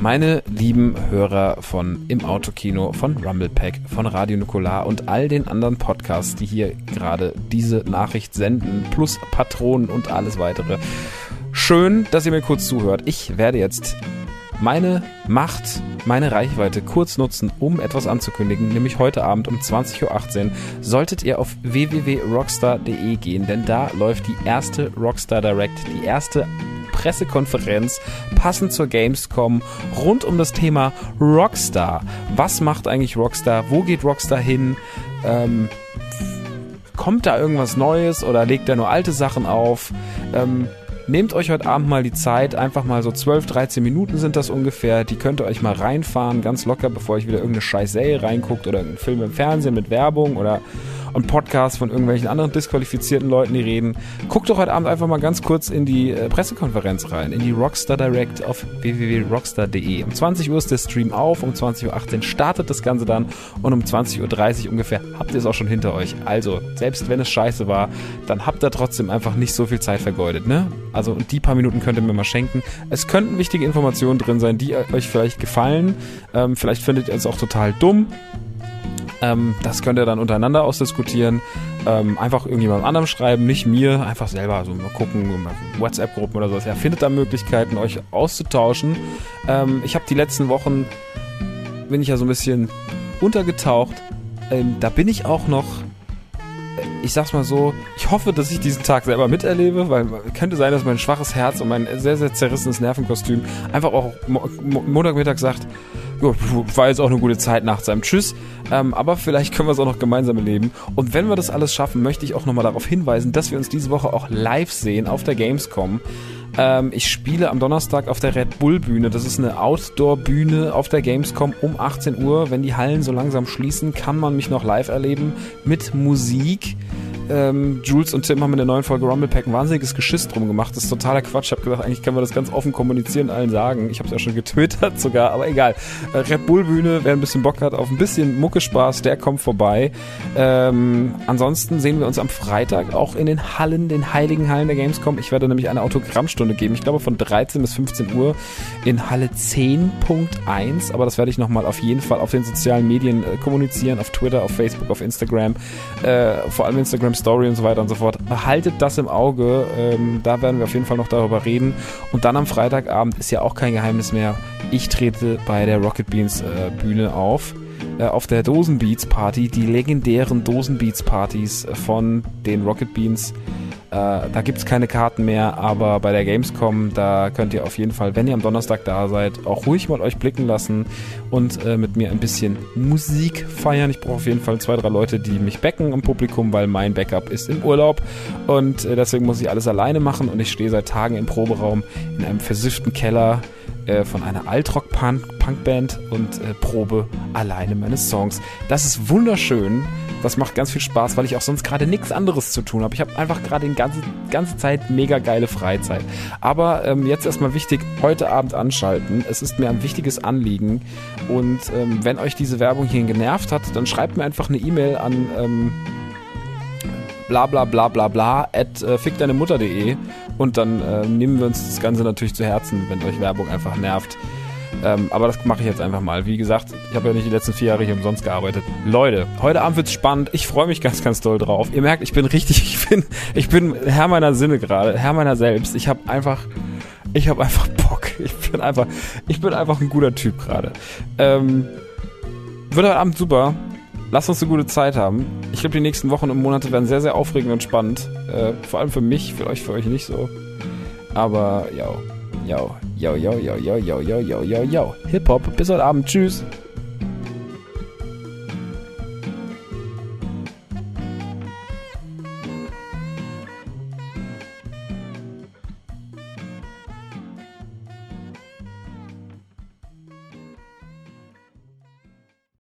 Meine lieben Hörer von Im Autokino, von Rumblepack, von Radio Nukular und all den anderen Podcasts, die hier gerade diese Nachricht senden, plus Patronen und alles weitere. Schön, dass ihr mir kurz zuhört. Ich werde jetzt meine Macht, meine Reichweite kurz nutzen, um etwas anzukündigen, nämlich heute Abend um 20.18 Uhr solltet ihr auf www.rockstar.de gehen, denn da läuft die erste Rockstar Direct, die erste Pressekonferenz passend zur Gamescom rund um das Thema Rockstar. Was macht eigentlich Rockstar? Wo geht Rockstar hin? Ähm, kommt da irgendwas Neues oder legt er nur alte Sachen auf? Ähm, Nehmt euch heute Abend mal die Zeit, einfach mal so 12, 13 Minuten sind das ungefähr. Die könnt ihr euch mal reinfahren, ganz locker, bevor ich wieder irgendeine scheiß Serie reinguckt oder einen Film im Fernsehen mit Werbung oder und Podcasts von irgendwelchen anderen disqualifizierten Leuten, die reden. Guckt doch heute Abend einfach mal ganz kurz in die äh, Pressekonferenz rein, in die Rockstar Direct auf www.rockstar.de. Um 20 Uhr ist der Stream auf, um 20.18 Uhr startet das Ganze dann und um 20.30 Uhr ungefähr habt ihr es auch schon hinter euch. Also, selbst wenn es scheiße war, dann habt ihr trotzdem einfach nicht so viel Zeit vergeudet, ne? Also, und die paar Minuten könnt ihr mir mal schenken. Es könnten wichtige Informationen drin sein, die euch vielleicht gefallen. Ähm, vielleicht findet ihr es auch total dumm. Ähm, das könnt ihr dann untereinander ausdiskutieren. Ähm, einfach irgendjemandem anderem schreiben, nicht mir. Einfach selber so mal gucken, WhatsApp-Gruppen oder sowas. Ja, findet da Möglichkeiten, euch auszutauschen. Ähm, ich habe die letzten Wochen, bin ich ja so ein bisschen untergetaucht. Ähm, da bin ich auch noch ich sag's mal so, ich hoffe, dass ich diesen Tag selber miterlebe, weil könnte sein, dass mein schwaches Herz und mein sehr, sehr zerrissenes Nervenkostüm einfach auch Mo Montagmittag sagt, jo, war jetzt auch eine gute Zeit nach seinem Tschüss, ähm, aber vielleicht können wir es auch noch gemeinsam erleben. Und wenn wir das alles schaffen, möchte ich auch nochmal darauf hinweisen, dass wir uns diese Woche auch live sehen auf der Gamescom. Ähm, ich spiele am Donnerstag auf der Red Bull Bühne. Das ist eine Outdoor-Bühne auf der Gamescom um 18 Uhr. Wenn die Hallen so langsam schließen, kann man mich noch live erleben mit Musik. Ähm, Jules und Tim haben in der neuen Folge Rumble Pack ein wahnsinniges Geschiss drum gemacht. Das ist totaler Quatsch. Ich habe gedacht, eigentlich können wir das ganz offen kommunizieren, allen sagen. Ich habe es ja schon getwittert sogar, aber egal. Äh, Red Bull Bühne, wer ein bisschen Bock hat auf ein bisschen Muckespaß, der kommt vorbei. Ähm, ansonsten sehen wir uns am Freitag auch in den Hallen, den heiligen Hallen der Gamescom. Ich werde nämlich eine Autogrammstunde geben. Ich glaube von 13 bis 15 Uhr in Halle 10.1. Aber das werde ich nochmal auf jeden Fall auf den sozialen Medien äh, kommunizieren, auf Twitter, auf Facebook, auf Instagram. Äh, vor allem Instagram Story und so weiter und so fort. Behaltet das im Auge. Ähm, da werden wir auf jeden Fall noch darüber reden. Und dann am Freitagabend ist ja auch kein Geheimnis mehr. Ich trete bei der Rocket Beans äh, Bühne auf äh, auf der Dosenbeats Party, die legendären Dosenbeats Partys von den Rocket Beans da gibt es keine Karten mehr, aber bei der Gamescom, da könnt ihr auf jeden Fall, wenn ihr am Donnerstag da seid, auch ruhig mal euch blicken lassen und äh, mit mir ein bisschen Musik feiern. Ich brauche auf jeden Fall zwei, drei Leute, die mich backen im Publikum, weil mein Backup ist im Urlaub und äh, deswegen muss ich alles alleine machen und ich stehe seit Tagen im Proberaum in einem versifften Keller äh, von einer Altrock-Punkband und äh, probe alleine meine Songs. Das ist wunderschön. Das macht ganz viel Spaß, weil ich auch sonst gerade nichts anderes zu tun habe. Ich habe einfach gerade die ganze, ganze Zeit mega geile Freizeit. Aber ähm, jetzt erstmal wichtig, heute Abend anschalten. Es ist mir ein wichtiges Anliegen. Und ähm, wenn euch diese Werbung hier genervt hat, dann schreibt mir einfach eine E-Mail an ähm, bla bla bla bla bla at äh, fickdeinemutter.de und dann äh, nehmen wir uns das Ganze natürlich zu Herzen, wenn euch Werbung einfach nervt. Ähm, aber das mache ich jetzt einfach mal. Wie gesagt, ich habe ja nicht die letzten vier Jahre hier umsonst gearbeitet. Leute, heute Abend wird's spannend. Ich freue mich ganz, ganz doll drauf. Ihr merkt, ich bin richtig, ich bin, ich bin Herr meiner Sinne gerade, Herr meiner selbst. Ich habe einfach, ich habe einfach Bock. Ich bin einfach, ich bin einfach ein guter Typ gerade. Ähm, wird heute Abend super. Lasst uns eine gute Zeit haben. Ich glaube, die nächsten Wochen und Monate werden sehr, sehr aufregend und spannend. Äh, vor allem für mich, für euch, für euch nicht so. Aber ja, yo, yo, yo, yo, yo, yo, yo, yo, yo, yo. Hip-Hop. Bis heute Abend. Tschüss.